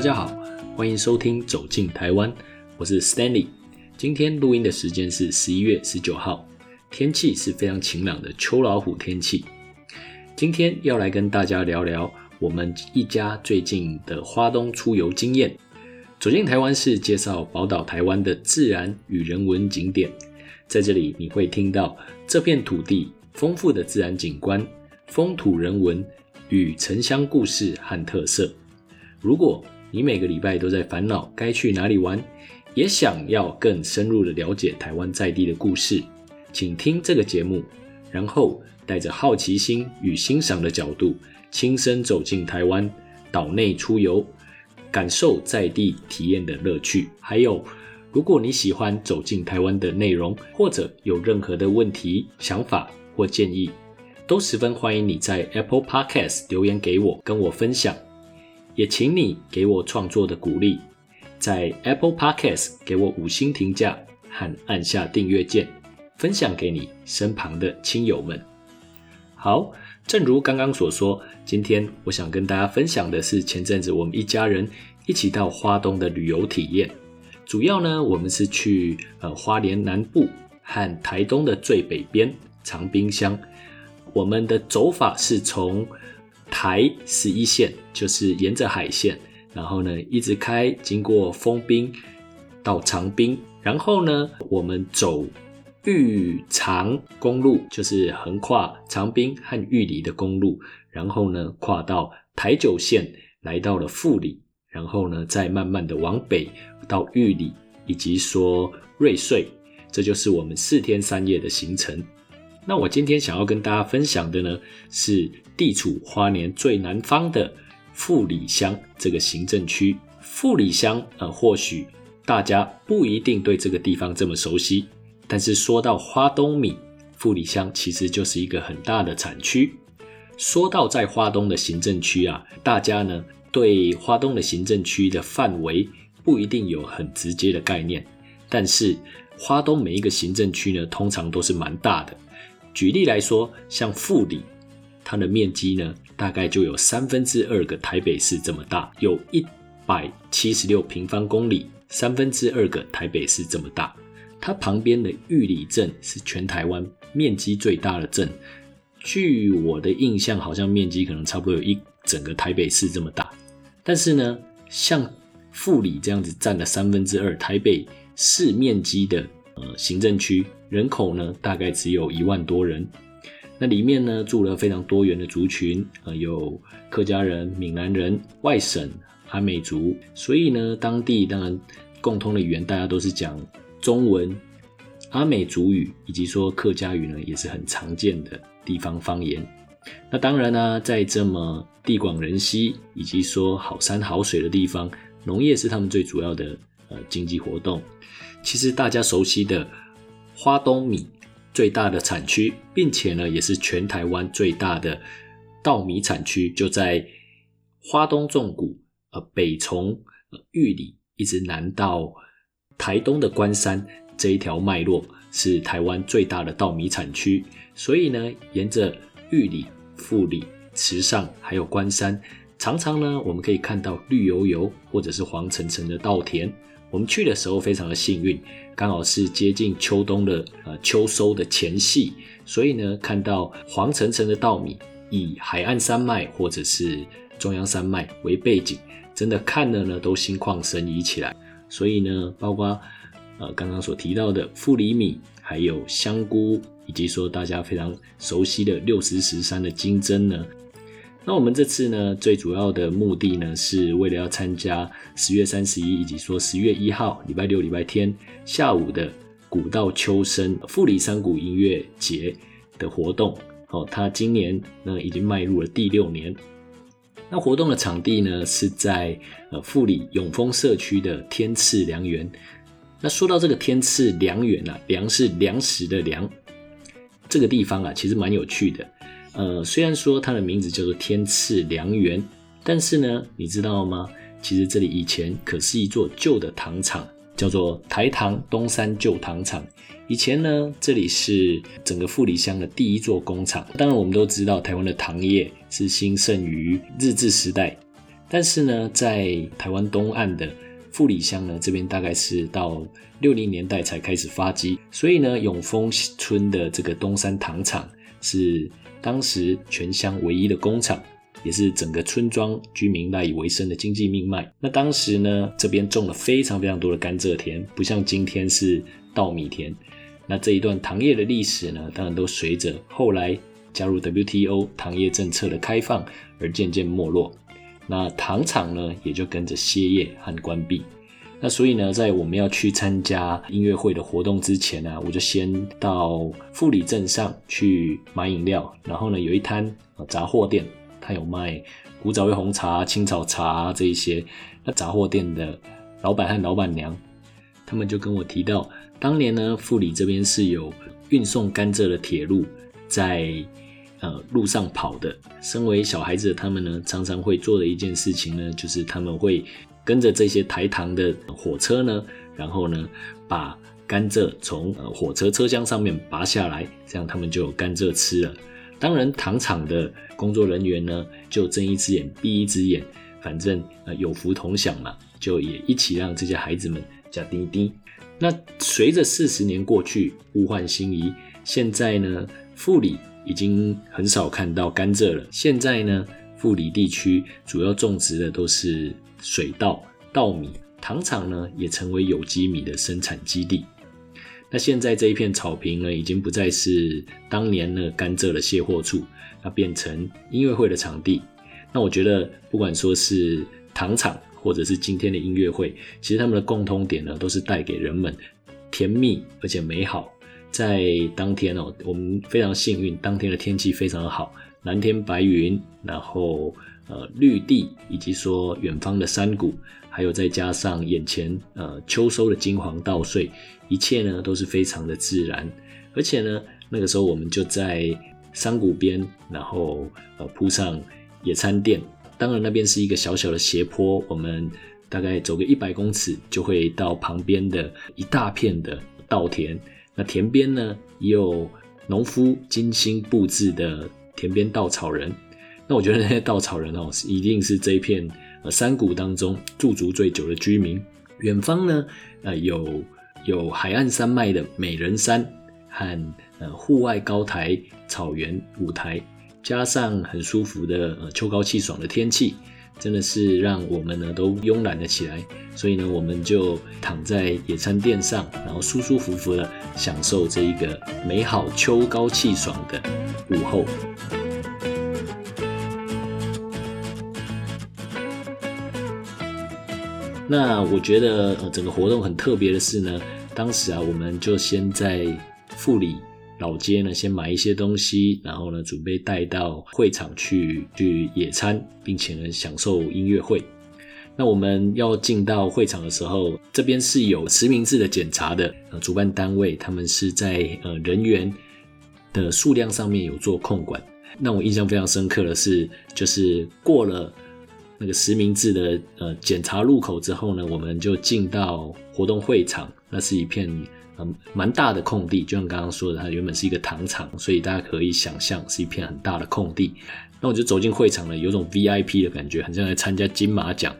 大家好，欢迎收听《走进台湾》，我是 Stanley。今天录音的时间是十一月十九号，天气是非常晴朗的秋老虎天气。今天要来跟大家聊聊我们一家最近的花东出游经验。走进台湾是介绍宝岛台湾的自然与人文景点，在这里你会听到这片土地丰富的自然景观、风土人文与城乡故事和特色。如果你每个礼拜都在烦恼该去哪里玩，也想要更深入的了解台湾在地的故事，请听这个节目，然后带着好奇心与欣赏的角度，亲身走进台湾岛内出游，感受在地体验的乐趣。还有，如果你喜欢走进台湾的内容，或者有任何的问题、想法或建议，都十分欢迎你在 Apple Podcast 留言给我，跟我分享。也请你给我创作的鼓励，在 Apple Podcast 给我五星评价和按下订阅键，分享给你身旁的亲友们。好，正如刚刚所说，今天我想跟大家分享的是前阵子我们一家人一起到花东的旅游体验。主要呢，我们是去呃花莲南部和台东的最北边长滨乡。我们的走法是从台十一线就是沿着海线，然后呢一直开，经过丰滨到长滨，然后呢我们走玉长公路，就是横跨长滨和玉里的公路，然后呢跨到台九线，来到了富里，然后呢再慢慢的往北到玉里，以及说瑞穗，这就是我们四天三夜的行程。那我今天想要跟大家分享的呢是。地处花莲最南方的富里乡这个行政区，富里乡呃，或许大家不一定对这个地方这么熟悉，但是说到花东米，富里乡其实就是一个很大的产区。说到在花东的行政区啊，大家呢对花东的行政区的范围不一定有很直接的概念，但是花东每一个行政区呢，通常都是蛮大的。举例来说，像富里。它的面积呢，大概就有三分之二个台北市这么大，有一百七十六平方公里，三分之二个台北市这么大。它旁边的玉里镇是全台湾面积最大的镇，据我的印象，好像面积可能差不多有一整个台北市这么大。但是呢，像富里这样子占了三分之二台北市面积的呃行政区，人口呢大概只有一万多人。那里面呢住了非常多元的族群，呃，有客家人、闽南人、外省阿美族，所以呢，当地当然共通的语言大家都是讲中文，阿美族语以及说客家语呢也是很常见的地方方言。那当然呢，在这么地广人稀以及说好山好水的地方，农业是他们最主要的呃经济活动。其实大家熟悉的花东米。最大的产区，并且呢，也是全台湾最大的稻米产区，就在花东纵谷，呃，北从玉里一直南到台东的关山这一条脉络，是台湾最大的稻米产区。所以呢，沿着玉里、富里、池上还有关山，常常呢，我们可以看到绿油油或者是黄澄澄的稻田。我们去的时候非常的幸运，刚好是接近秋冬的呃秋收的前夕，所以呢看到黄澄澄的稻米，以海岸山脉或者是中央山脉为背景，真的看了呢都心旷神怡起来。所以呢，包括呃刚刚所提到的富里米，还有香菇，以及说大家非常熟悉的六十石山的金针呢。那我们这次呢，最主要的目的呢，是为了要参加十月三十一以及说十月一号礼拜六、礼拜天下午的古道秋声富里山谷音乐节的活动。哦，它今年呢已经迈入了第六年。那活动的场地呢是在呃富里永丰社区的天赐良园。那说到这个天赐良园啊，良是粮食的粮，这个地方啊其实蛮有趣的。呃，虽然说它的名字叫做天赐良缘，但是呢，你知道吗？其实这里以前可是一座旧的糖厂，叫做台糖东山旧糖厂。以前呢，这里是整个富里乡的第一座工厂。当然，我们都知道台湾的糖业是兴盛于日治时代，但是呢，在台湾东岸的富里乡呢，这边大概是到六零年代才开始发迹，所以呢，永丰村的这个东山糖厂是当时全乡唯一的工厂。也是整个村庄居民赖以为生的经济命脉。那当时呢，这边种了非常非常多的甘蔗田，不像今天是稻米田。那这一段糖业的历史呢，当然都随着后来加入 WTO 糖业政策的开放而渐渐没落。那糖厂呢，也就跟着歇业和关闭。那所以呢，在我们要去参加音乐会的活动之前呢，我就先到富里镇上去买饮料，然后呢，有一摊杂货店。他有卖古早味红茶、青草茶这一些。那杂货店的老板和老板娘，他们就跟我提到，当年呢，富里这边是有运送甘蔗的铁路在呃路上跑的。身为小孩子的他们呢，常常会做的一件事情呢，就是他们会跟着这些抬糖的火车呢，然后呢，把甘蔗从火车车厢上面拔下来，这样他们就有甘蔗吃了。当然，糖厂的工作人员呢，就睁一只眼闭一只眼，反正呃有福同享嘛，就也一起让这些孩子们加滴滴。那随着四十年过去，物换星移，现在呢，富里已经很少看到甘蔗了。现在呢，富里地区主要种植的都是水稻、稻米，糖厂呢也成为有机米的生产基地。那现在这一片草坪呢，已经不再是当年那甘蔗的卸货处，那变成音乐会的场地。那我觉得，不管说是糖厂，或者是今天的音乐会，其实他们的共通点呢，都是带给人们甜蜜而且美好。在当天哦，我们非常幸运，当天的天气非常的好，蓝天白云，然后呃绿地，以及说远方的山谷。还有再加上眼前呃秋收的金黄稻穗，一切呢都是非常的自然。而且呢，那个时候我们就在山谷边，然后呃铺上野餐垫。当然那边是一个小小的斜坡，我们大概走个一百公尺就会到旁边的一大片的稻田。那田边呢也有农夫精心布置的田边稻草人。那我觉得那些稻草人哦，一定是这一片。山谷当中驻足最久的居民，远方呢，呃，有有海岸山脉的美人山和呃户外高台草原舞台，加上很舒服的秋高气爽的天气，真的是让我们呢都慵懒了起来。所以呢，我们就躺在野餐垫上，然后舒舒服服的享受这一个美好秋高气爽的午后。那我觉得，呃，整个活动很特别的是呢，当时啊，我们就先在富里老街呢，先买一些东西，然后呢，准备带到会场去去野餐，并且呢，享受音乐会。那我们要进到会场的时候，这边是有实名制的检查的，呃，主办单位他们是在呃人员的数量上面有做控管。那我印象非常深刻的是，就是过了。那个实名制的呃检查入口之后呢，我们就进到活动会场。那是一片嗯蛮大的空地，就像刚刚说的，它原本是一个糖厂，所以大家可以想象是一片很大的空地。那我就走进会场了，有种 VIP 的感觉，很像在参加金马奖。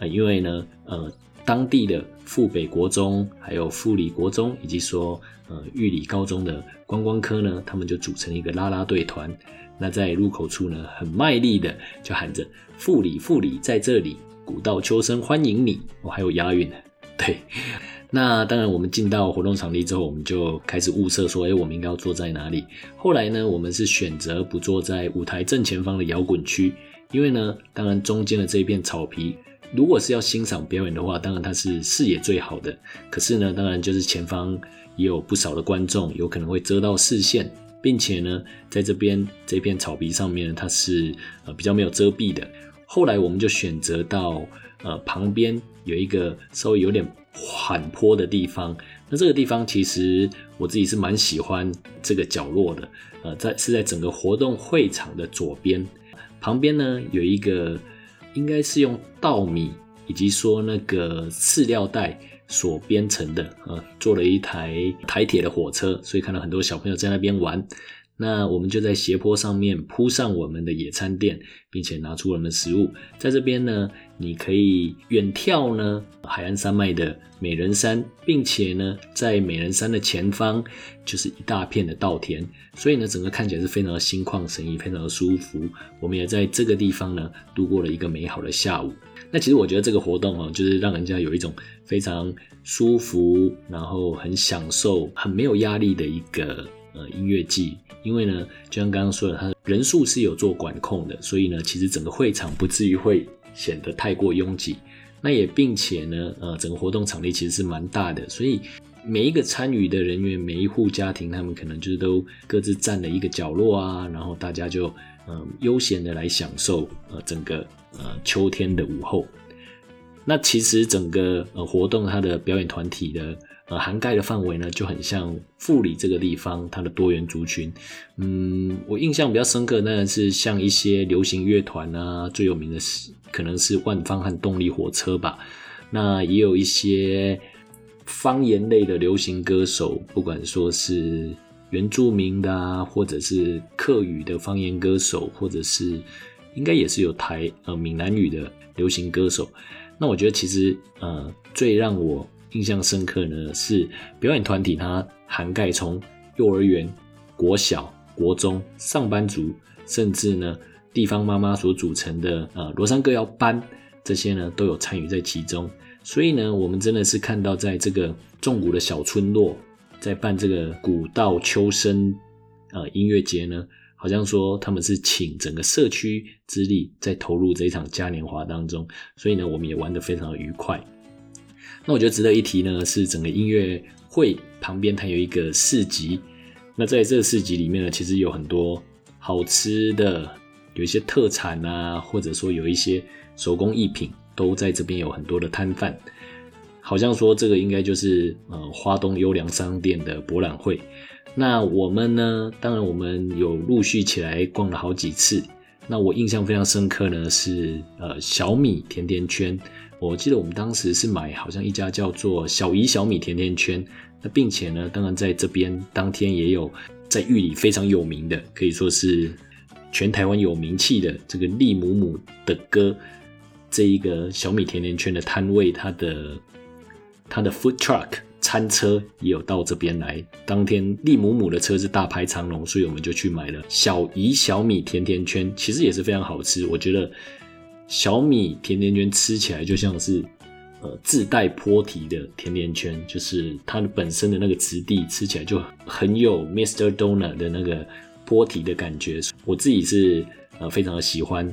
呃，因为呢，呃，当地的富北国中、还有富里国中，以及说呃玉里高中的观光科呢，他们就组成一个啦啦队团。那在入口处呢，很卖力的就喊着“富里富里在这里，古道秋生欢迎你”，我还有押韵呢。对，那当然我们进到活动场地之后，我们就开始物色说，哎，我们应该要坐在哪里？后来呢，我们是选择不坐在舞台正前方的摇滚区，因为呢，当然中间的这一片草皮，如果是要欣赏表演的话，当然它是视野最好的。可是呢，当然就是前方也有不少的观众，有可能会遮到视线。并且呢，在这边这片草皮上面，它是呃比较没有遮蔽的。后来我们就选择到呃旁边有一个稍微有点缓坡的地方。那这个地方其实我自己是蛮喜欢这个角落的。呃，在是在整个活动会场的左边，旁边呢有一个应该是用稻米以及说那个饲料袋。所编成的啊，做了一台台铁的火车，所以看到很多小朋友在那边玩。那我们就在斜坡上面铺上我们的野餐垫，并且拿出我们的食物。在这边呢，你可以远眺呢海岸山脉的美人山，并且呢，在美人山的前方就是一大片的稻田，所以呢，整个看起来是非常的心旷神怡，非常的舒服。我们也在这个地方呢度过了一个美好的下午。那其实我觉得这个活动哦，就是让人家有一种非常舒服，然后很享受、很没有压力的一个呃音乐季。因为呢，就像刚刚说的，它人数是有做管控的，所以呢，其实整个会场不至于会显得太过拥挤。那也并且呢，呃，整个活动场地其实是蛮大的，所以每一个参与的人员，每一户家庭，他们可能就是都各自占了一个角落啊，然后大家就嗯悠闲的来享受呃整个呃秋天的午后。那其实整个呃活动它的表演团体的。呃，涵盖的范围呢，就很像富里这个地方它的多元族群。嗯，我印象比较深刻，当然是像一些流行乐团啊，最有名的是可能是万方和动力火车吧。那也有一些方言类的流行歌手，不管说是原住民的啊，或者是客语的方言歌手，或者是应该也是有台呃闽南语的流行歌手。那我觉得其实呃，最让我印象深刻呢，是表演团体，它涵盖从幼儿园、国小、国中、上班族，甚至呢地方妈妈所组成的呃罗山歌谣班，这些呢都有参与在其中。所以呢，我们真的是看到在这个重谷的小村落，在办这个古道秋声呃音乐节呢，好像说他们是请整个社区之力在投入这一场嘉年华当中，所以呢，我们也玩得非常的愉快。那我觉得值得一提呢，是整个音乐会旁边它有一个市集。那在这个市集里面呢，其实有很多好吃的，有一些特产啊，或者说有一些手工艺品，都在这边有很多的摊贩。好像说这个应该就是呃花东优良商店的博览会。那我们呢，当然我们有陆续起来逛了好几次。那我印象非常深刻呢，是呃小米甜甜圈。我记得我们当时是买好像一家叫做小姨小米甜甜圈，那并且呢，当然在这边当天也有在玉里非常有名的，可以说是全台湾有名气的这个利姆姆的歌，这一个小米甜甜圈的摊位，它的它的 food truck 餐车也有到这边来。当天利姆姆的车是大排长龙，所以我们就去买了小姨小米甜甜圈，其实也是非常好吃，我觉得。小米甜甜圈吃起来就像是，呃，自带坡体的甜甜圈，就是它本身的那个质地吃起来就很有 Mr. Donut 的那个坡体的感觉。我自己是呃非常的喜欢。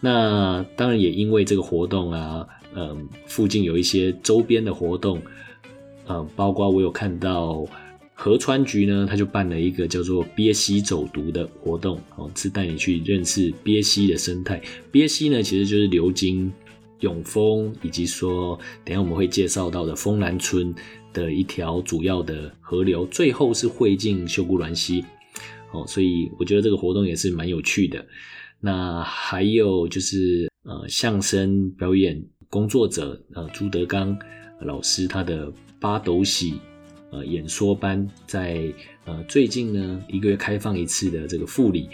那当然也因为这个活动啊，嗯，附近有一些周边的活动，嗯，包括我有看到。河川局呢，他就办了一个叫做“鳖溪走读”的活动，哦，是带你去认识鳖溪的生态。鳖溪呢，其实就是流经永丰，以及说等下我们会介绍到的丰南村的一条主要的河流，最后是汇进秀姑峦溪。哦，所以我觉得这个活动也是蛮有趣的。那还有就是呃，相声表演工作者呃朱德刚老师他的八斗喜。呃，演说班在呃最近呢一个月开放一次的这个富里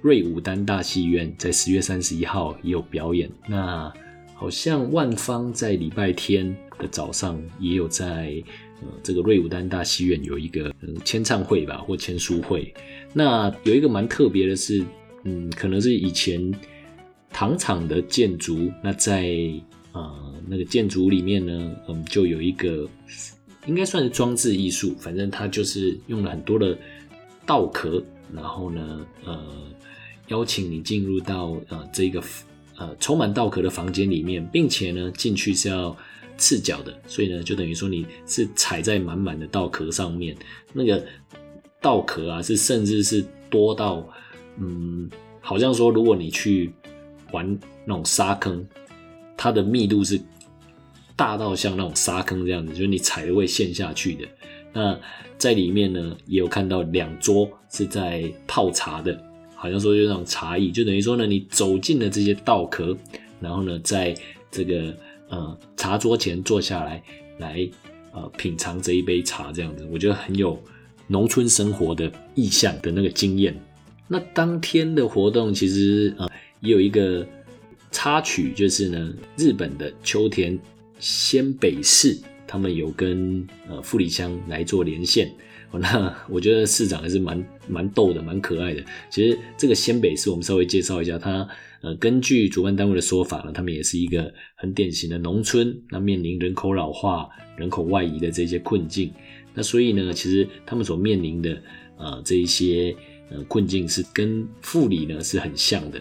瑞武丹大戏院，在十月三十一号也有表演。那好像万方在礼拜天的早上也有在呃这个瑞武丹大戏院有一个嗯签唱会吧，或签书会。那有一个蛮特别的是，嗯，可能是以前糖厂的建筑，那在呃那个建筑里面呢，嗯，就有一个。应该算是装置艺术，反正它就是用了很多的稻壳，然后呢，呃，邀请你进入到呃这个呃充满稻壳的房间里面，并且呢进去是要赤脚的，所以呢就等于说你是踩在满满的稻壳上面，那个稻壳啊是甚至是多到嗯，好像说如果你去玩那种沙坑，它的密度是。大到像那种沙坑这样子，就是你踩了会陷下去的。那在里面呢，也有看到两桌是在泡茶的，好像说就那种茶艺，就等于说呢，你走进了这些稻壳，然后呢，在这个呃茶桌前坐下来，来呃品尝这一杯茶这样子，我觉得很有农村生活的意象的那个经验。那当天的活动其实呃也有一个插曲，就是呢日本的秋田仙北市，他们有跟呃富里乡来做连线。那我觉得市长还是蛮蛮逗的，蛮可爱的。其实这个仙北市，我们稍微介绍一下，它呃根据主办单位的说法呢，他们也是一个很典型的农村，那面临人口老化、人口外移的这些困境。那所以呢，其实他们所面临的呃这一些呃困境是跟富里呢是很像的。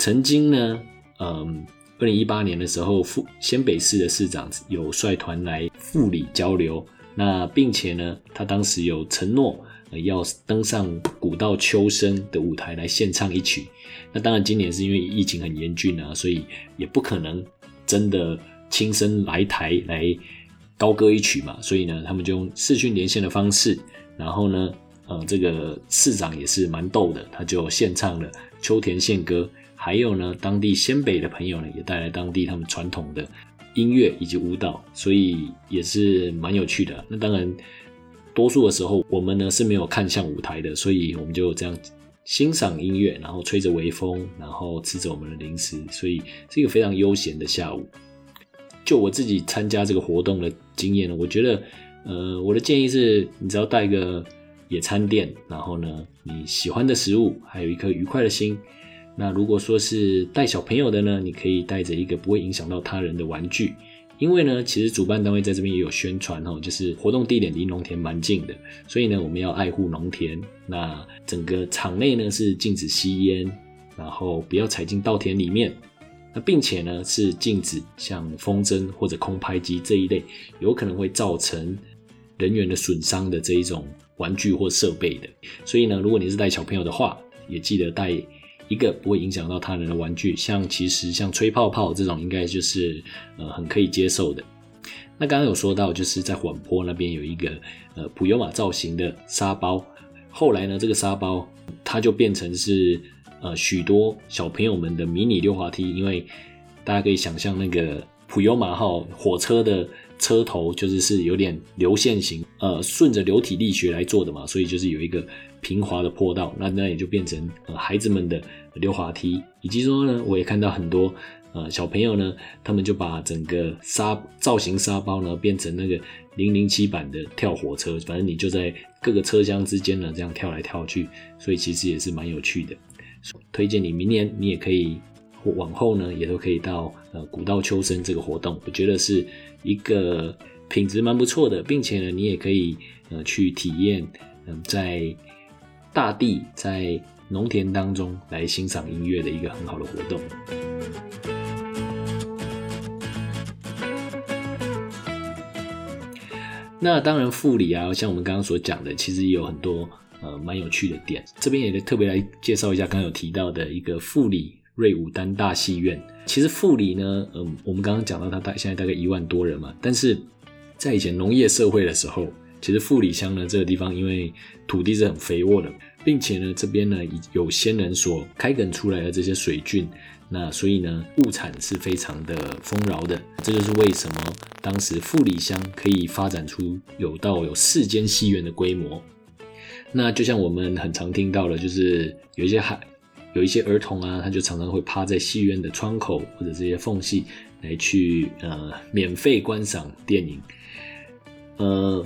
曾经呢，嗯，二零一八年的时候，富仙北市的市长有率团来富里交流。那并且呢，他当时有承诺要登上古道秋声的舞台来献唱一曲。那当然，今年是因为疫情很严峻啊，所以也不可能真的亲身来台来高歌一曲嘛。所以呢，他们就用视讯连线的方式。然后呢，呃，这个市长也是蛮逗的，他就献唱了秋田县歌。还有呢，当地仙北的朋友呢，也带来当地他们传统的。音乐以及舞蹈，所以也是蛮有趣的。那当然，多数的时候我们呢是没有看向舞台的，所以我们就这样欣赏音乐，然后吹着微风，然后吃着我们的零食，所以是一个非常悠闲的下午。就我自己参加这个活动的经验呢，我觉得，呃，我的建议是，你只要带个野餐垫，然后呢，你喜欢的食物，还有一颗愉快的心。那如果说是带小朋友的呢，你可以带着一个不会影响到他人的玩具，因为呢，其实主办单位在这边也有宣传哦，就是活动地点离农田蛮近的，所以呢，我们要爱护农田。那整个场内呢是禁止吸烟，然后不要踩进稻田里面，那并且呢是禁止像风筝或者空拍机这一类有可能会造成人员的损伤的这一种玩具或设备的。所以呢，如果你是带小朋友的话，也记得带。一个不会影响到他人的玩具，像其实像吹泡泡这种，应该就是呃很可以接受的。那刚刚有说到，就是在缓坡那边有一个呃普悠玛造型的沙包，后来呢这个沙包它就变成是呃许多小朋友们的迷你溜滑梯，因为大家可以想象那个普悠玛号火车的车头就是是有点流线型，呃顺着流体力学来做的嘛，所以就是有一个。平滑的坡道，那那也就变成呃孩子们的溜滑梯，以及说呢，我也看到很多呃小朋友呢，他们就把整个沙造型沙包呢变成那个零零七版的跳火车，反正你就在各个车厢之间呢这样跳来跳去，所以其实也是蛮有趣的。推荐你明年你也可以往后呢也都可以到呃古道秋生这个活动，我觉得是一个品质蛮不错的，并且呢你也可以呃去体验嗯在。大地在农田当中来欣赏音乐的一个很好的活动。那当然，富里啊，像我们刚刚所讲的，其实也有很多呃蛮有趣的点。这边也特别来介绍一下，刚刚有提到的一个富里瑞武丹大戏院。其实富里呢，嗯，我们刚刚讲到它大现在大概一万多人嘛，但是在以前农业社会的时候。其实富里乡呢这个地方，因为土地是很肥沃的，并且呢这边呢有先人所开垦出来的这些水菌，那所以呢物产是非常的丰饶的。这就是为什么当时富里乡可以发展出有到有四间戏院的规模。那就像我们很常听到的，就是有一些孩有一些儿童啊，他就常常会趴在戏院的窗口或者这些缝隙来去呃免费观赏电影，呃。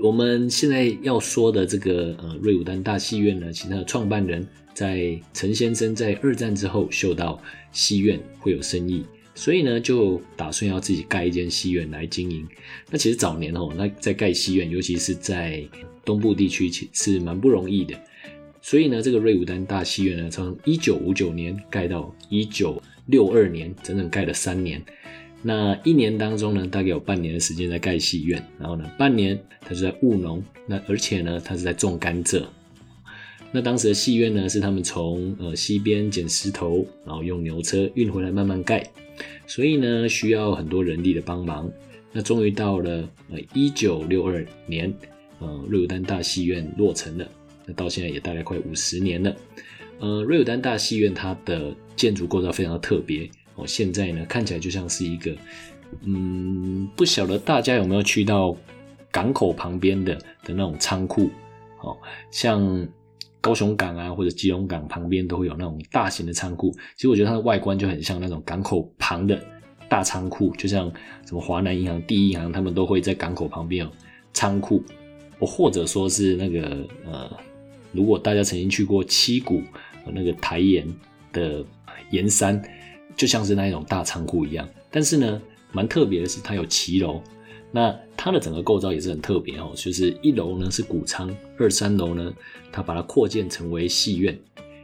我们现在要说的这个呃瑞武丹大戏院呢，其实它的创办人在陈先生在二战之后嗅到戏院会有生意，所以呢就打算要自己盖一间戏院来经营。那其实早年哦，那在盖戏院，尤其是在东部地区，其是蛮不容易的。所以呢，这个瑞武丹大戏院呢，从一九五九年盖到一九六二年，整整盖了三年。那一年当中呢，大概有半年的时间在盖戏院，然后呢，半年他是在务农，那而且呢，他是在种甘蔗。那当时的戏院呢，是他们从呃西边捡石头，然后用牛车运回来慢慢盖，所以呢，需要很多人力的帮忙。那终于到了呃一九六二年，呃瑞武丹大戏院落成了，那到现在也大概快五十年了。呃瑞武丹大戏院它的建筑构造非常的特别。哦，现在呢看起来就像是一个，嗯，不晓得大家有没有去到港口旁边的的那种仓库，哦，像高雄港啊或者基隆港旁边都会有那种大型的仓库。其实我觉得它的外观就很像那种港口旁的大仓库，就像什么华南银行、第一银行，他们都会在港口旁边有仓库。我或者说是那个呃，如果大家曾经去过七股那个台盐的盐山，就像是那一种大仓库一样。但是呢，蛮特别的是它有骑楼，那它的整个构造也是很特别哦。就是一楼呢是谷仓，二三楼呢它把它扩建成为戏院，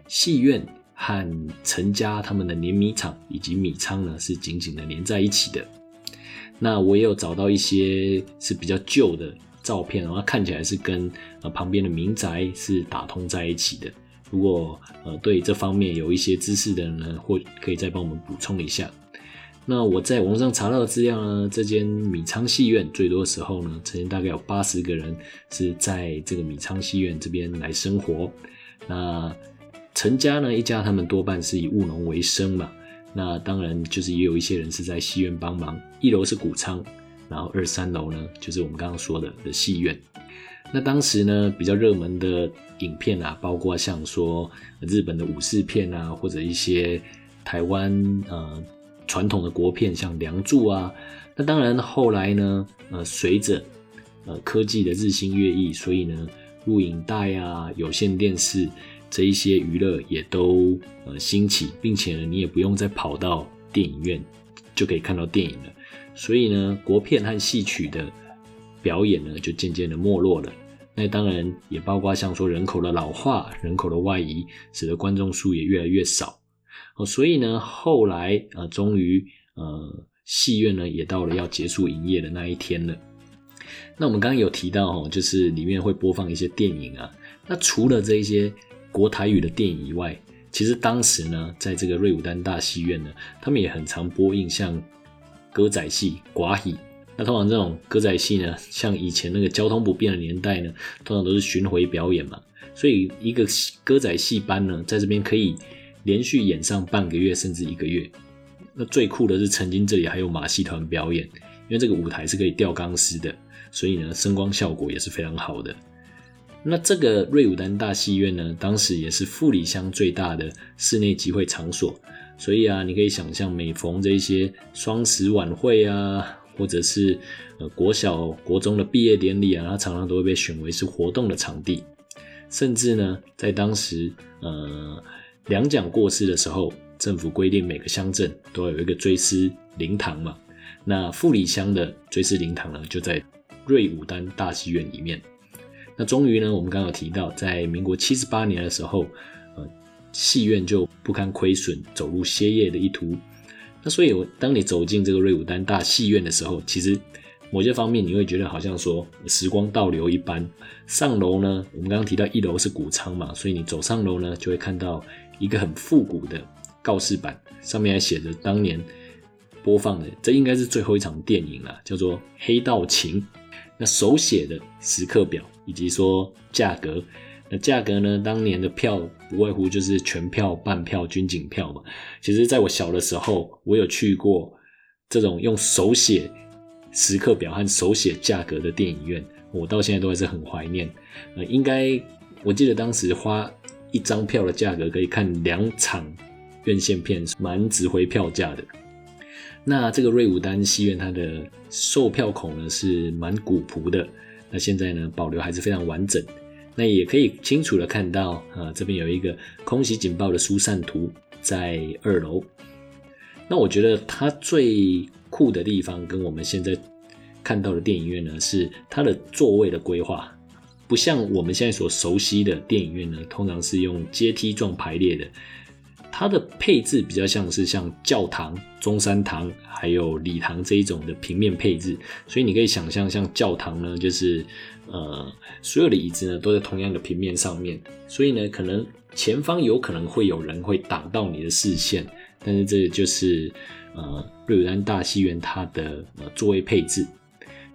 戏院和陈家他们的碾米厂以及米仓呢是紧紧的连在一起的。那我也有找到一些是比较旧的。照片，然后看起来是跟呃旁边的民宅是打通在一起的。如果呃对这方面有一些知识的人呢，或可以再帮我们补充一下。那我在网上查到的资料呢，这间米仓戏院最多时候呢，曾经大概有八十个人是在这个米仓戏院这边来生活。那陈家呢一家，他们多半是以务农为生嘛。那当然就是也有一些人是在戏院帮忙。一楼是谷仓。然后二三楼呢，就是我们刚刚说的的戏院。那当时呢，比较热门的影片啊，包括像说日本的武士片啊，或者一些台湾呃传统的国片，像《梁祝》啊。那当然后来呢，呃，随着呃科技的日新月异，所以呢，录影带啊、有线电视这一些娱乐也都呃兴起，并且呢，你也不用再跑到电影院就可以看到电影了。所以呢，国片和戏曲的表演呢，就渐渐的没落了。那当然也包括像说人口的老化、人口的外移，使得观众数也越来越少。哦，所以呢，后来呃，终于呃，戏院呢也到了要结束营业的那一天了。那我们刚刚有提到哦，就是里面会播放一些电影啊。那除了这一些国台语的电影以外，其实当时呢，在这个瑞武丹大戏院呢，他们也很常播映像。歌仔戏、寡戏，那通常这种歌仔戏呢，像以前那个交通不便的年代呢，通常都是巡回表演嘛，所以一个歌仔戏班呢，在这边可以连续演上半个月甚至一个月。那最酷的是，曾经这里还有马戏团表演，因为这个舞台是可以吊钢丝的，所以呢，声光效果也是非常好的。那这个瑞武丹大戏院呢，当时也是富里乡最大的室内集会场所。所以啊，你可以想象，每逢这些双十晚会啊，或者是呃国小、国中的毕业典礼啊，它常常都会被选为是活动的场地。甚至呢，在当时呃两蒋过世的时候，政府规定每个乡镇都要有一个追思灵堂嘛。那富里乡的追思灵堂呢，就在瑞武丹大戏院里面。那终于呢，我们刚刚提到，在民国七十八年的时候。呃戏院就不堪亏损，走入歇业的一途。那所以，当你走进这个瑞武丹大戏院的时候，其实某些方面你会觉得好像说时光倒流一般。上楼呢，我们刚刚提到一楼是谷仓嘛，所以你走上楼呢，就会看到一个很复古的告示板，上面还写着当年播放的，这应该是最后一场电影了，叫做《黑道情》。那手写的时刻表以及说价格。那价格呢？当年的票不外乎就是全票、半票、军警票嘛。其实，在我小的时候，我有去过这种用手写时刻表和手写价格的电影院，我到现在都还是很怀念。呃，应该我记得当时花一张票的价格可以看两场院线片，蛮值回票价的。那这个瑞武丹戏院它的售票口呢是蛮古朴的，那现在呢保留还是非常完整。那也可以清楚的看到，啊，这边有一个空袭警报的疏散图在二楼。那我觉得它最酷的地方，跟我们现在看到的电影院呢，是它的座位的规划，不像我们现在所熟悉的电影院呢，通常是用阶梯状排列的。它的配置比较像是像教堂、中山堂还有礼堂这一种的平面配置，所以你可以想象，像教堂呢，就是呃所有的椅子呢都在同样的平面上面，所以呢，可能前方有可能会有人会挡到你的视线，但是这就是呃瑞武丹大戏院它的呃座位配置。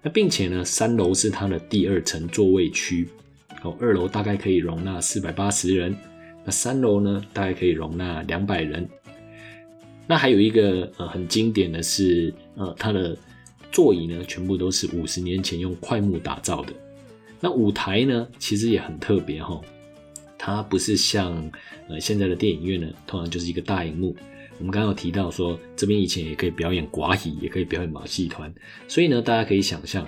那并且呢，三楼是它的第二层座位区，哦，二楼大概可以容纳四百八十人。那三楼呢，大概可以容纳两百人。那还有一个呃很经典的是，呃，它的座椅呢，全部都是五十年前用块木打造的。那舞台呢，其实也很特别哈，它不是像呃现在的电影院呢，通常就是一个大荧幕。我们刚刚有提到说，这边以前也可以表演寡戏，也可以表演马戏团，所以呢，大家可以想象，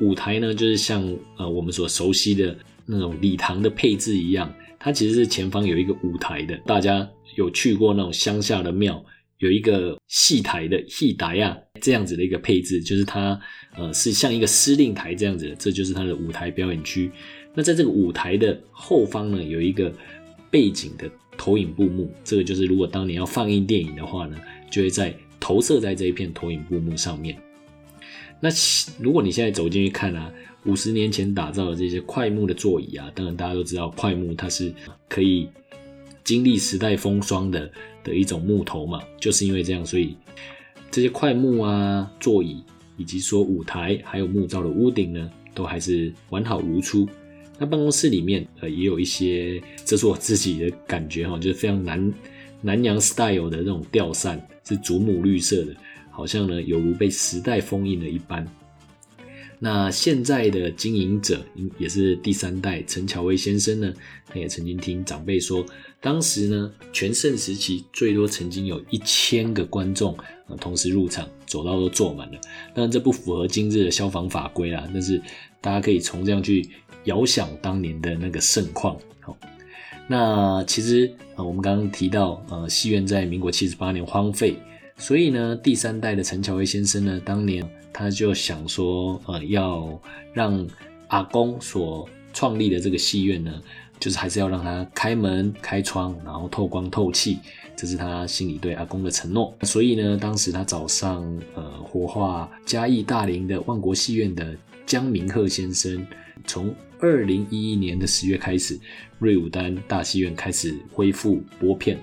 舞台呢就是像呃我们所熟悉的那种礼堂的配置一样，它其实是前方有一个舞台的。大家有去过那种乡下的庙，有一个戏台的戏台呀，这样子的一个配置，就是它呃是像一个司令台这样子的，这就是它的舞台表演区。那在这个舞台的后方呢，有一个背景的。投影布幕，这个就是如果当年要放映电影的话呢，就会在投射在这一片投影布幕上面。那如果你现在走进去看啊，五十年前打造的这些快木的座椅啊，当然大家都知道快木它是可以经历时代风霜的的一种木头嘛，就是因为这样，所以这些块木啊座椅，以及说舞台还有木造的屋顶呢，都还是完好如初。那办公室里面，呃，也有一些，这是我自己的感觉哈，就是非常南南洋 style 的那种吊扇，是祖母绿色的，好像呢，犹如被时代封印了一般。那现在的经营者，也是第三代陈乔威先生呢，他也曾经听长辈说，当时呢，全盛时期最多曾经有一千个观众啊同时入场，走道都坐满了。当然这不符合今日的消防法规啦，但是大家可以从这样去。遥想当年的那个盛况，好，那其实呃，我们刚刚提到，呃，戏院在民国七十八年荒废，所以呢，第三代的陈乔威先生呢，当年他就想说，呃，要让阿公所创立的这个戏院呢，就是还是要让他开门开窗，然后透光透气，这是他心里对阿公的承诺。所以呢，当时他找上呃，活化嘉义大林的万国戏院的江明鹤先生，从二零一一年的十月开始，瑞武丹大戏院开始恢复播片。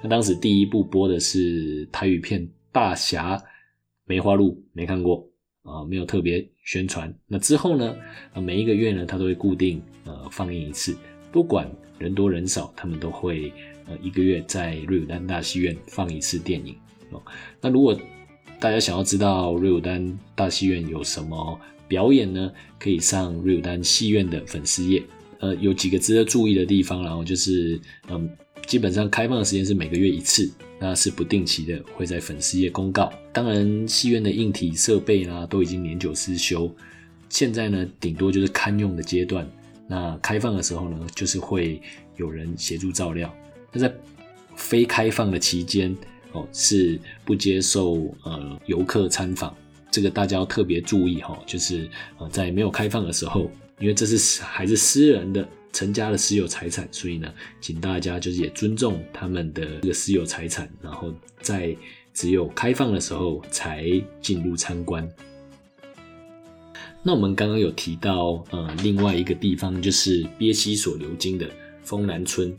那当时第一部播的是台语片《大侠梅花鹿》，没看过啊，没有特别宣传。那之后呢，每一个月呢，它都会固定呃放映一次，不管人多人少，他们都会呃一个月在瑞武丹大戏院放一次电影。哦，那如果大家想要知道瑞武丹大戏院有什么？表演呢，可以上瑞武丹戏院的粉丝页。呃，有几个值得注意的地方，然后就是，嗯，基本上开放的时间是每个月一次，那是不定期的，会在粉丝页公告。当然，戏院的硬体设备呢，都已经年久失修，现在呢，顶多就是堪用的阶段。那开放的时候呢，就是会有人协助照料。那在非开放的期间，哦，是不接受呃游客参访。这个大家要特别注意哈，就是呃在没有开放的时候，因为这是还是私人的陈家的私有财产，所以呢，请大家就是也尊重他们的这个私有财产，然后在只有开放的时候才进入参观。那我们刚刚有提到呃另外一个地方就是鳖溪所流经的丰南村，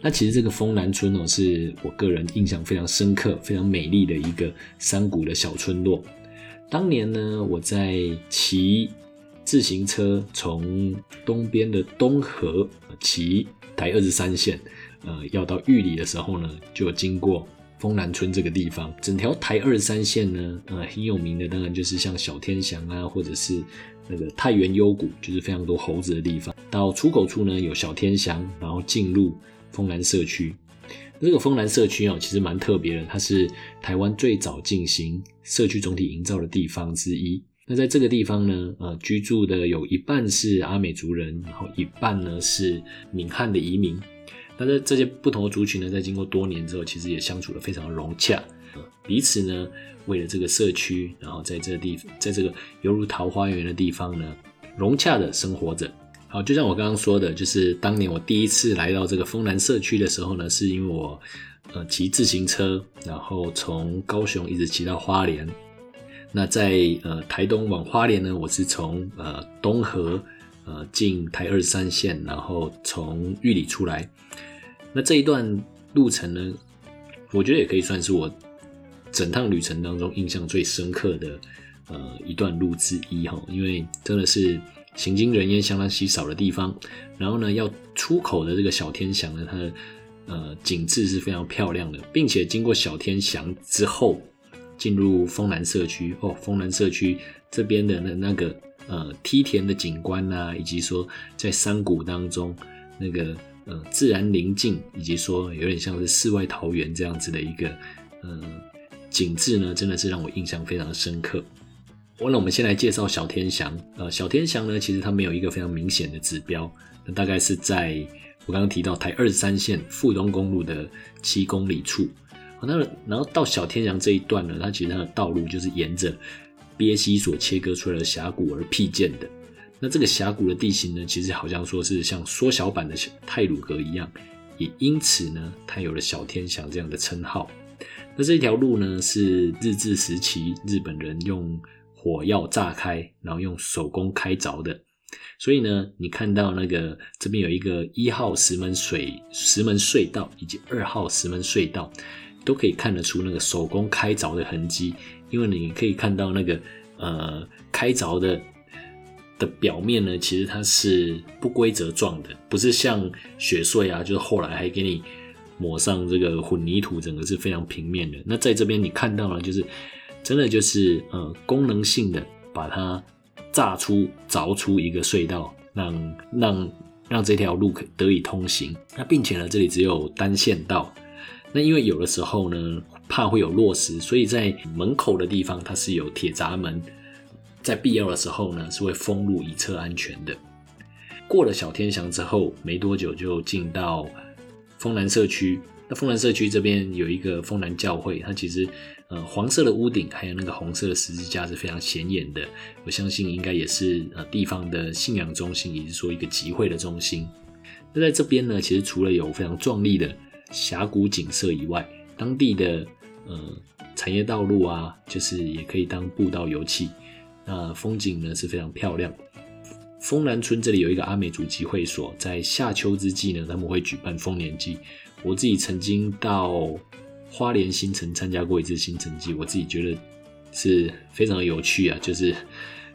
那其实这个丰南村哦是我个人印象非常深刻、非常美丽的一个山谷的小村落。当年呢，我在骑自行车从东边的东河骑台二十三线，呃，要到玉里的时候呢，就经过丰南村这个地方。整条台二十三线呢，呃，很有名的当然就是像小天祥啊，或者是那个太原幽谷，就是非常多猴子的地方。到出口处呢，有小天祥，然后进入丰南社区。这个丰南社区哦，其实蛮特别的，它是台湾最早进行社区总体营造的地方之一。那在这个地方呢，呃，居住的有一半是阿美族人，然后一半呢是闽汉的移民。那在这些不同的族群呢，在经过多年之后，其实也相处的非常融洽，彼此呢为了这个社区，然后在这个地，在这个犹如桃花源的地方呢，融洽的生活着。好，就像我刚刚说的，就是当年我第一次来到这个丰南社区的时候呢，是因为我呃骑自行车，然后从高雄一直骑到花莲。那在呃台东往花莲呢，我是从呃东河呃进台二三线，然后从玉里出来。那这一段路程呢，我觉得也可以算是我整趟旅程当中印象最深刻的呃一段路之一哈，因为真的是。行经人烟相当稀少的地方，然后呢，要出口的这个小天祥呢，它的呃景致是非常漂亮的，并且经过小天祥之后，进入丰南社区哦，丰南社区这边的那那个呃梯田的景观呐，以及说在山谷当中那个呃自然宁静，以及说有点像是世外桃源这样子的一个呃景致呢，真的是让我印象非常的深刻。我那我们先来介绍小天祥。呃，小天祥呢，其实它没有一个非常明显的指标，那大概是在我刚刚提到台二三线富东公路的七公里处。那然后到小天祥这一段呢，它其实它的道路就是沿着 B A C 所切割出来的峡谷而辟建的。那这个峡谷的地形呢，其实好像说是像缩小版的泰鲁格一样，也因此呢，它有了小天祥这样的称号。那这条路呢，是日治时期日本人用火药炸开，然后用手工开凿的，所以呢，你看到那个这边有一个一号石门水石门隧道以及二号石门隧道，都可以看得出那个手工开凿的痕迹，因为你可以看到那个呃开凿的的表面呢，其实它是不规则状的，不是像雪隧啊，就是后来还给你抹上这个混凝土，整个是非常平面的。那在这边你看到了，就是。真的就是呃功能性的把它炸出凿出一个隧道，让让让这条路可得以通行。那并且呢，这里只有单线道。那因为有的时候呢，怕会有落石，所以在门口的地方它是有铁闸门，在必要的时候呢是会封路以测安全的。过了小天祥之后，没多久就进到丰南社区。那丰南社区这边有一个丰南教会，它其实。呃，黄色的屋顶还有那个红色的十字架是非常显眼的，我相信应该也是呃地方的信仰中心，也是说一个集会的中心。那在这边呢，其实除了有非常壮丽的峡谷景色以外，当地的呃产业道路啊，就是也可以当步道游憩。那风景呢是非常漂亮。丰南村这里有一个阿美族集会所，在夏秋之际呢，他们会举办丰年祭。我自己曾经到。花莲新城参加过一次新城祭，我自己觉得是非常有趣啊，就是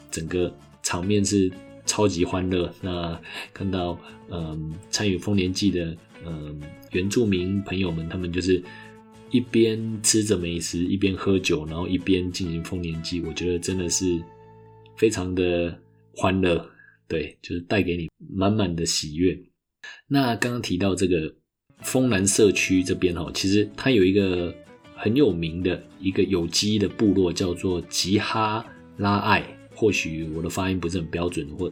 整个场面是超级欢乐。那看到嗯参与丰年祭的嗯原住民朋友们，他们就是一边吃着美食，一边喝酒，然后一边进行丰年祭，我觉得真的是非常的欢乐，对，就是带给你满满的喜悦。那刚刚提到这个。丰南社区这边哦，其实它有一个很有名的一个有机的部落，叫做吉哈拉艾。或许我的发音不是很标准，或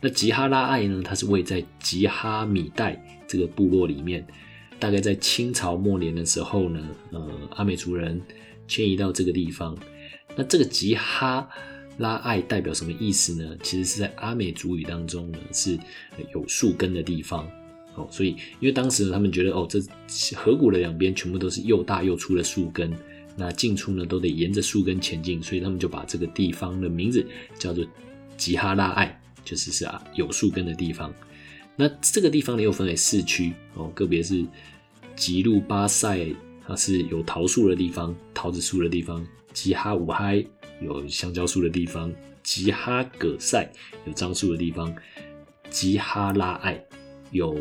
那吉哈拉艾呢，它是位在吉哈米代这个部落里面。大概在清朝末年的时候呢，呃，阿美族人迁移到这个地方。那这个吉哈拉艾代表什么意思呢？其实是在阿美族语当中呢，是有树根的地方。哦，所以因为当时呢，他们觉得哦，这河谷的两边全部都是又大又粗的树根，那进出呢都得沿着树根前进，所以他们就把这个地方的名字叫做吉哈拉艾，就是是啊有树根的地方。那这个地方呢又分为四区哦，个别是吉路巴塞，它是有桃树的地方，桃子树的地方；吉哈五嗨有香蕉树的地方；吉哈葛塞有樟树的地方；吉哈拉艾。有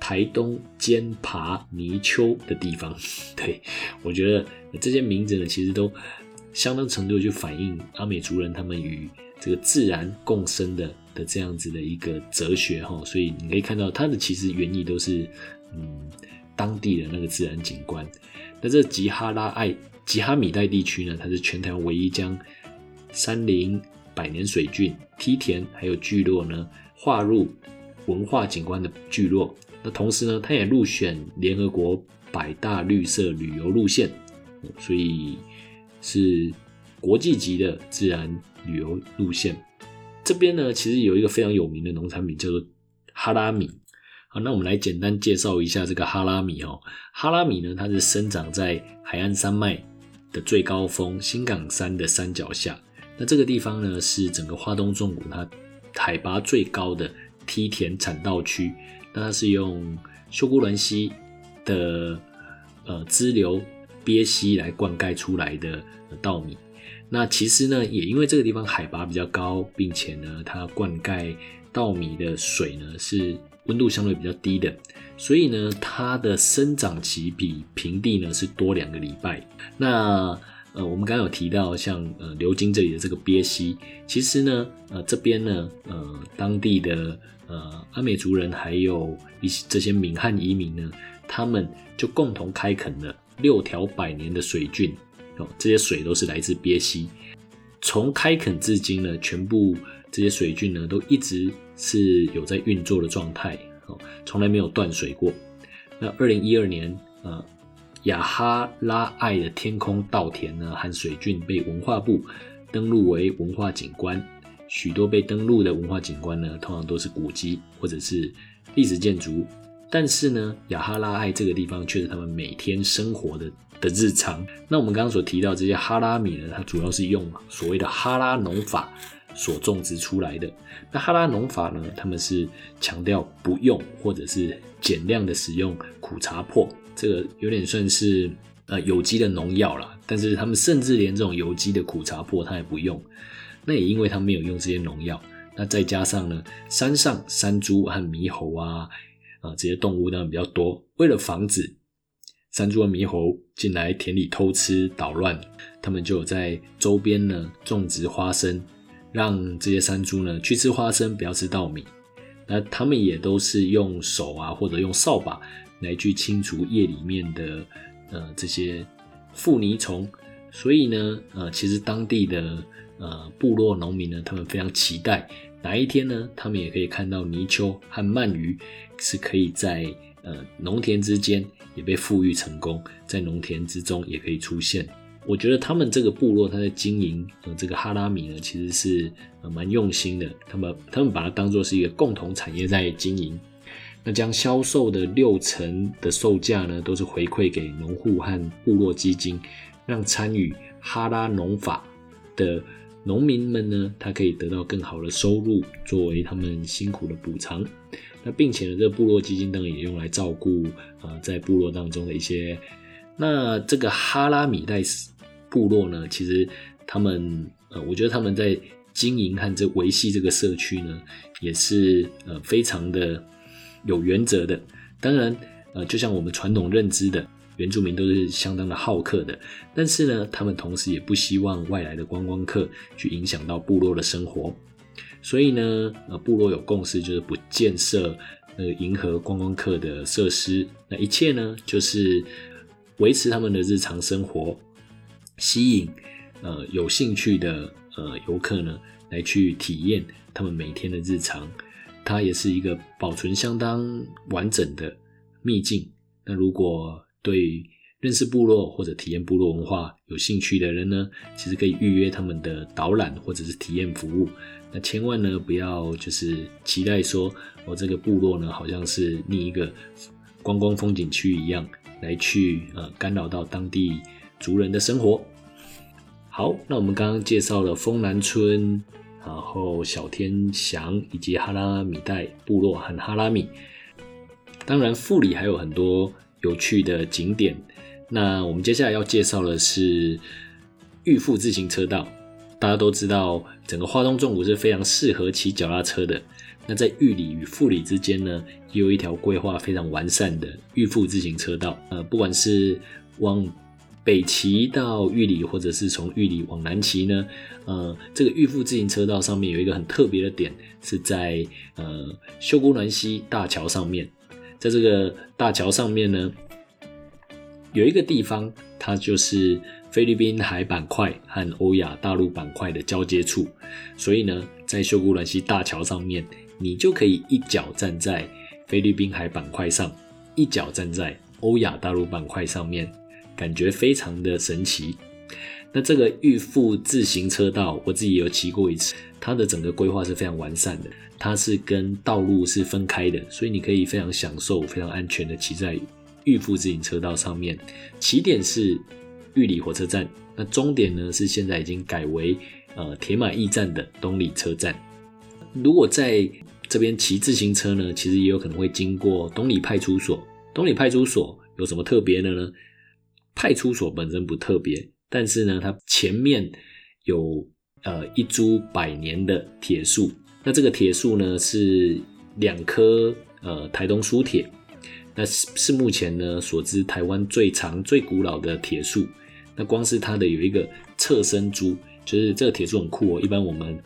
台东尖爬泥丘的地方，对我觉得这些名字呢，其实都相当程度去反映阿美族人他们与这个自然共生的的这样子的一个哲学哈，所以你可以看到它的其实原意都是嗯当地的那个自然景观。那这吉哈拉艾吉哈米代地区呢，它是全台唯一将山林、百年水郡、梯田还有聚落呢划入。文化景观的聚落，那同时呢，它也入选联合国百大绿色旅游路线，所以是国际级的自然旅游路线。这边呢，其实有一个非常有名的农产品叫做哈拉米。好，那我们来简单介绍一下这个哈拉米哦。哈拉米呢，它是生长在海岸山脉的最高峰新港山的山脚下。那这个地方呢，是整个花东纵谷它海拔最高的。梯田产稻区，那它是用修姑峦溪的呃支流鳖溪来灌溉出来的稻米。那其实呢，也因为这个地方海拔比较高，并且呢，它灌溉稻米的水呢是温度相对比较低的，所以呢，它的生长期比平地呢是多两个礼拜。那呃，我们刚刚有提到像呃流经这里的这个鳖溪，其实呢，呃这边呢，呃当地的呃阿美族人还有一些这些闽汉移民呢，他们就共同开垦了六条百年的水郡哦，这些水都是来自鳖溪，从开垦至今呢，全部这些水郡呢都一直是有在运作的状态哦，从来没有断水过。那二零一二年，呃。雅哈拉爱的天空稻田呢和水郡被文化部登录为文化景观，许多被登录的文化景观呢，通常都是古迹或者是历史建筑。但是呢，雅哈拉爱这个地方却是他们每天生活的的日常。那我们刚刚所提到这些哈拉米呢，它主要是用所谓的哈拉农法所种植出来的。那哈拉农法呢，他们是强调不用或者是减量的使用苦茶粕。这个有点算是呃有机的农药啦，但是他们甚至连这种有机的苦茶粕他也不用，那也因为他没有用这些农药。那再加上呢，山上山猪和猕猴啊，啊这些动物呢比较多，为了防止山猪和猕猴进来田里偷吃捣乱，他们就有在周边呢种植花生，让这些山猪呢去吃花生，不要吃稻米。那他们也都是用手啊或者用扫把。来去清除叶里面的呃这些附泥虫，所以呢，呃，其实当地的呃部落农民呢，他们非常期待哪一天呢，他们也可以看到泥鳅和鳗鱼是可以在呃农田之间也被富裕成功，在农田之中也可以出现。我觉得他们这个部落，他在经营呃这个哈拉米呢，其实是呃蛮用心的，他们他们把它当做是一个共同产业在经营。那将销售的六成的售价呢，都是回馈给农户和部落基金，让参与哈拉农法的农民们呢，他可以得到更好的收入，作为他们辛苦的补偿。那并且呢，这个部落基金当然也用来照顾呃在部落当中的一些。那这个哈拉米代斯部落呢，其实他们呃，我觉得他们在经营和这维系这个社区呢，也是呃非常的。有原则的，当然，呃，就像我们传统认知的，原住民都是相当的好客的。但是呢，他们同时也不希望外来的观光客去影响到部落的生活。所以呢，呃，部落有共识，就是不建设呃迎合观光客的设施。那一切呢，就是维持他们的日常生活，吸引呃有兴趣的呃游客呢来去体验他们每天的日常。它也是一个保存相当完整的秘境。那如果对认识部落或者体验部落文化有兴趣的人呢，其实可以预约他们的导览或者是体验服务。那千万呢不要就是期待说，我这个部落呢好像是另一个观光风景区一样，来去呃干扰到当地族人的生活。好，那我们刚刚介绍了丰南村。然后小天祥以及哈拉米代部落和哈拉米，当然富里还有很多有趣的景点。那我们接下来要介绍的是玉富自行车道。大家都知道，整个花东纵谷是非常适合骑脚踏车的。那在玉里与富里之间呢，也有一条规划非常完善的玉富自行车道。呃，不管是往北骑到玉里，或者是从玉里往南骑呢？呃，这个玉富自行车道上面有一个很特别的点，是在呃秀姑峦溪大桥上面。在这个大桥上面呢，有一个地方，它就是菲律宾海板块和欧亚大陆板块的交接处。所以呢，在秀姑峦溪大桥上面，你就可以一脚站在菲律宾海板块上，一脚站在欧亚大陆板块上面。感觉非常的神奇。那这个玉富自行车道，我自己有骑过一次，它的整个规划是非常完善的。它是跟道路是分开的，所以你可以非常享受、非常安全的骑在玉富自行车道上面。起点是玉里火车站，那终点呢是现在已经改为呃铁马驿站的东里车站。如果在这边骑自行车呢，其实也有可能会经过东里派出所。东里派出所有什么特别的呢？派出所本身不特别，但是呢，它前面有呃一株百年的铁树。那这个铁树呢是两棵呃台东苏铁，那是是目前呢所知台湾最长最古老的铁树。那光是它的有一个侧身株，就是这个铁树很酷哦。一般我们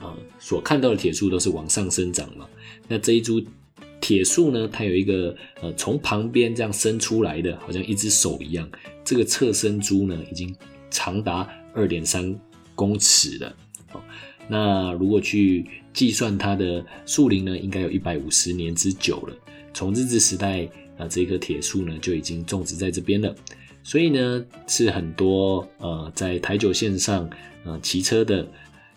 呃所看到的铁树都是往上生长嘛，那这一株铁树呢，它有一个呃从旁边这样伸出来的，好像一只手一样。这个侧身株呢，已经长达二点三公尺了。那如果去计算它的树龄呢，应该有一百五十年之久了。从日治时代啊，这棵铁树呢就已经种植在这边了。所以呢，是很多呃在台九线上呃骑车的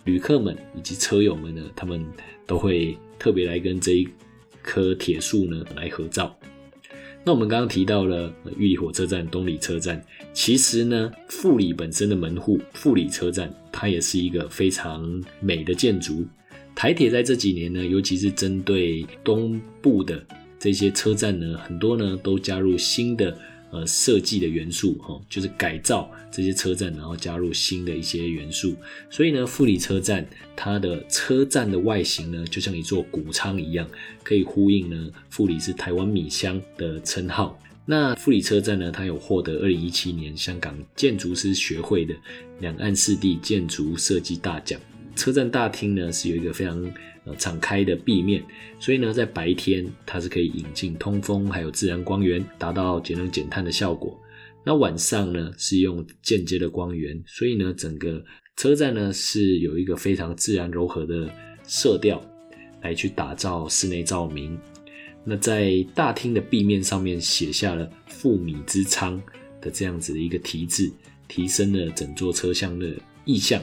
旅客们以及车友们呢，他们都会特别来跟这一棵铁树呢来合照。那我们刚刚提到了玉里火车站、东里车站，其实呢，富里本身的门户富里车站，它也是一个非常美的建筑。台铁在这几年呢，尤其是针对东部的这些车站呢，很多呢都加入新的。呃，设计的元素哈，就是改造这些车站，然后加入新的一些元素。所以呢，富里车站它的车站的外形呢，就像一座谷仓一样，可以呼应呢富里是台湾米乡的称号。那富里车站呢，它有获得二零一七年香港建筑师学会的两岸四地建筑设计大奖。车站大厅呢是有一个非常呃敞开的壁面，所以呢在白天它是可以引进通风，还有自然光源，达到节能减碳的效果。那晚上呢是用间接的光源，所以呢整个车站呢是有一个非常自然柔和的色调来去打造室内照明。那在大厅的壁面上面写下了“富米之仓”的这样子的一个题字，提升了整座车厢的意象。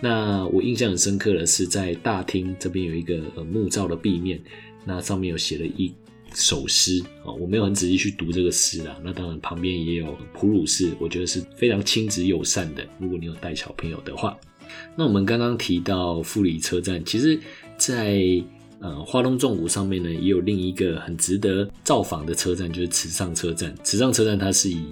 那我印象很深刻的是，在大厅这边有一个呃木造的壁面，那上面有写了一首诗啊，我没有很仔细去读这个诗啦。那当然旁边也有普鲁士，我觉得是非常亲子友善的。如果你有带小朋友的话，那我们刚刚提到富里车站，其实，在呃花东纵谷上面呢，也有另一个很值得造访的车站，就是池上车站。池上车站它是以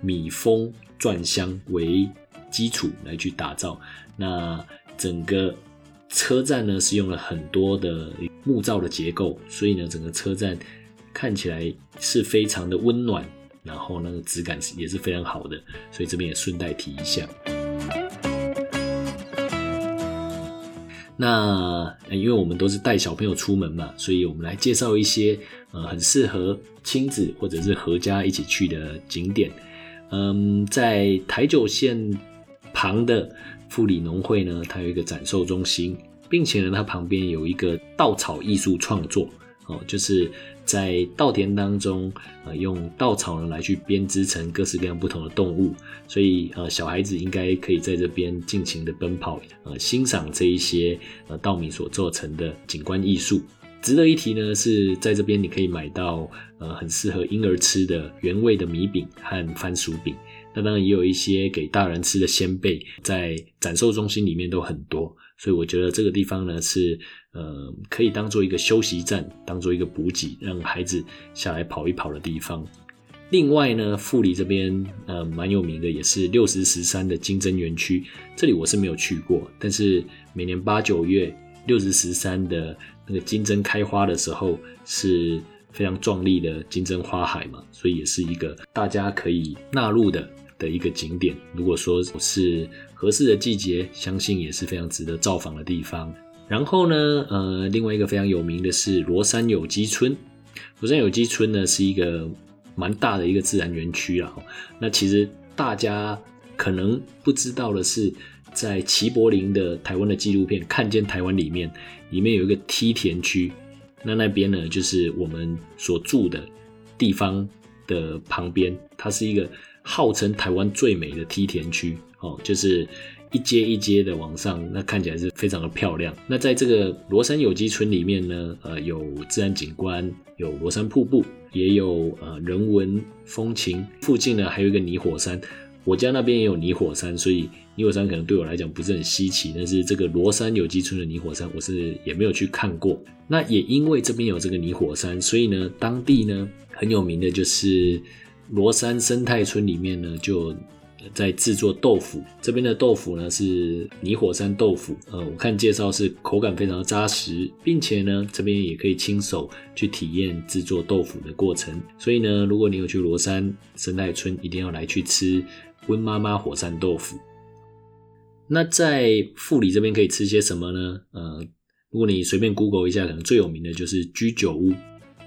米风转香为基础来去打造。那整个车站呢是用了很多的木造的结构，所以呢整个车站看起来是非常的温暖，然后那个质感也是非常好的，所以这边也顺带提一下。那因为我们都是带小朋友出门嘛，所以我们来介绍一些呃很适合亲子或者是合家一起去的景点。嗯，在台九线旁的。富里农会呢，它有一个展售中心，并且呢，它旁边有一个稻草艺术创作哦，就是在稻田当中，呃，用稻草呢来去编织成各式各样不同的动物，所以呃，小孩子应该可以在这边尽情的奔跑，呃，欣赏这一些呃稻米所做成的景观艺术。值得一提呢，是在这边你可以买到呃很适合婴儿吃的原味的米饼和番薯饼。那当然也有一些给大人吃的鲜贝，在展售中心里面都很多，所以我觉得这个地方呢是呃可以当做一个休息站，当做一个补给，让孩子下来跑一跑的地方。另外呢，富里这边呃蛮有名的，也是六十十三的金针园区，这里我是没有去过，但是每年八九月六十十三的那个金针开花的时候是非常壮丽的金针花海嘛，所以也是一个大家可以纳入的。的一个景点，如果说是合适的季节，相信也是非常值得造访的地方。然后呢，呃，另外一个非常有名的是罗山有机村。罗山有机村呢是一个蛮大的一个自然园区啊。那其实大家可能不知道的是，在齐柏林的台湾的纪录片《看见台湾》里面，里面有一个梯田区，那那边呢就是我们所住的地方的旁边，它是一个。号称台湾最美的梯田区哦，就是一阶一阶的往上，那看起来是非常的漂亮。那在这个罗山有机村里面呢，呃，有自然景观，有罗山瀑布，也有呃人文风情。附近呢还有一个泥火山，我家那边也有泥火山，所以泥火山可能对我来讲不是很稀奇。但是这个罗山有机村的泥火山，我是也没有去看过。那也因为这边有这个泥火山，所以呢，当地呢很有名的就是。罗山生态村里面呢，就在制作豆腐。这边的豆腐呢是泥火山豆腐，呃，我看介绍是口感非常扎实，并且呢，这边也可以亲手去体验制作豆腐的过程。所以呢，如果你有去罗山生态村，一定要来去吃温妈妈火山豆腐。那在富里这边可以吃些什么呢？呃，如果你随便 Google 一下，可能最有名的就是居酒屋。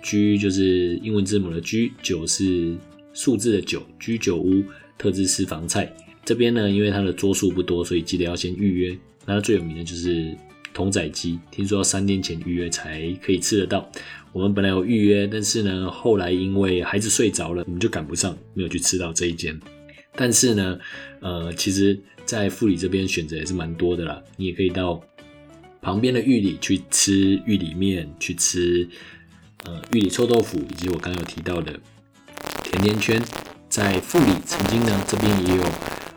居就是英文字母的居，酒是数字的酒。居酒屋特制私房菜这边呢，因为它的桌数不多，所以记得要先预约。那最有名的就是童仔鸡，听说要三天前预约才可以吃得到。我们本来有预约，但是呢，后来因为孩子睡着了，我们就赶不上，没有去吃到这一间。但是呢，呃，其实。在富里这边选择也是蛮多的啦，你也可以到旁边的玉里去吃玉里面，去吃呃玉里臭豆腐，以及我刚刚有提到的甜甜圈。在富里曾经呢，这边也有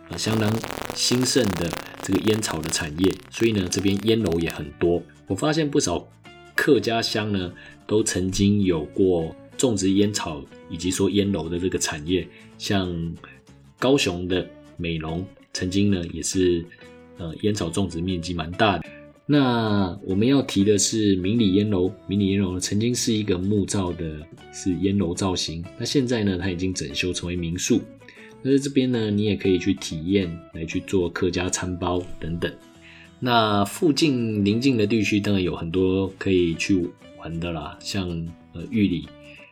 呃相当兴盛的这个烟草的产业，所以呢这边烟楼也很多。我发现不少客家乡呢都曾经有过种植烟草以及说烟楼的这个产业，像高雄的美浓。曾经呢，也是呃烟草种植面积蛮大的。那我们要提的是明里烟楼，明里烟楼曾经是一个木造的，是烟楼造型。那现在呢，它已经整修成为民宿。那在这边呢，你也可以去体验，来去做客家餐包等等。那附近邻近的地区当然有很多可以去玩的啦，像呃玉里，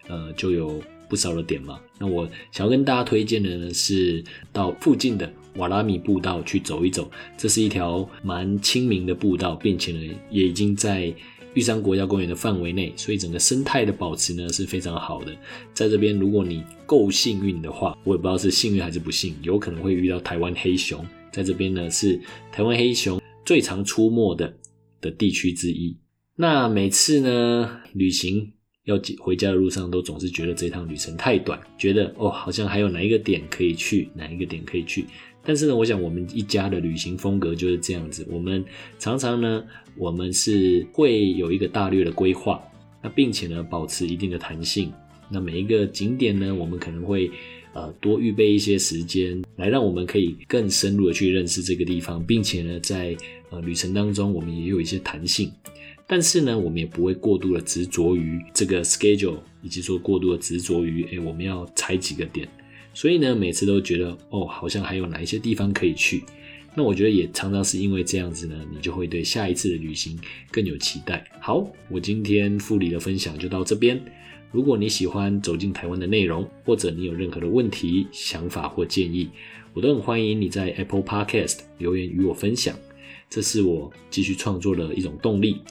呃就有不少的点嘛。那我想要跟大家推荐的呢，是到附近的。瓦拉米步道去走一走，这是一条蛮亲民的步道，并且呢，也已经在玉山国家公园的范围内，所以整个生态的保持呢是非常好的。在这边，如果你够幸运的话，我也不知道是幸运还是不幸，有可能会遇到台湾黑熊。在这边呢，是台湾黑熊最常出没的的地区之一。那每次呢，旅行要回家的路上，都总是觉得这趟旅程太短，觉得哦，好像还有哪一个点可以去，哪一个点可以去。但是呢，我想我们一家的旅行风格就是这样子。我们常常呢，我们是会有一个大略的规划，那并且呢，保持一定的弹性。那每一个景点呢，我们可能会呃多预备一些时间，来让我们可以更深入的去认识这个地方，并且呢，在呃旅程当中，我们也有一些弹性。但是呢，我们也不会过度的执着于这个 schedule，以及说过度的执着于哎我们要踩几个点。所以呢，每次都觉得哦，好像还有哪一些地方可以去。那我觉得也常常是因为这样子呢，你就会对下一次的旅行更有期待。好，我今天复理的分享就到这边。如果你喜欢走进台湾的内容，或者你有任何的问题、想法或建议，我都很欢迎你在 Apple Podcast 留言与我分享，这是我继续创作的一种动力。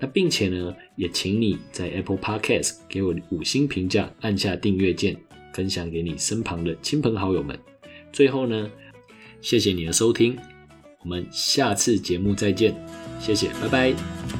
那并且呢，也请你在 Apple Podcast 给我五星评价，按下订阅键。分享给你身旁的亲朋好友们。最后呢，谢谢你的收听，我们下次节目再见，谢谢，拜拜。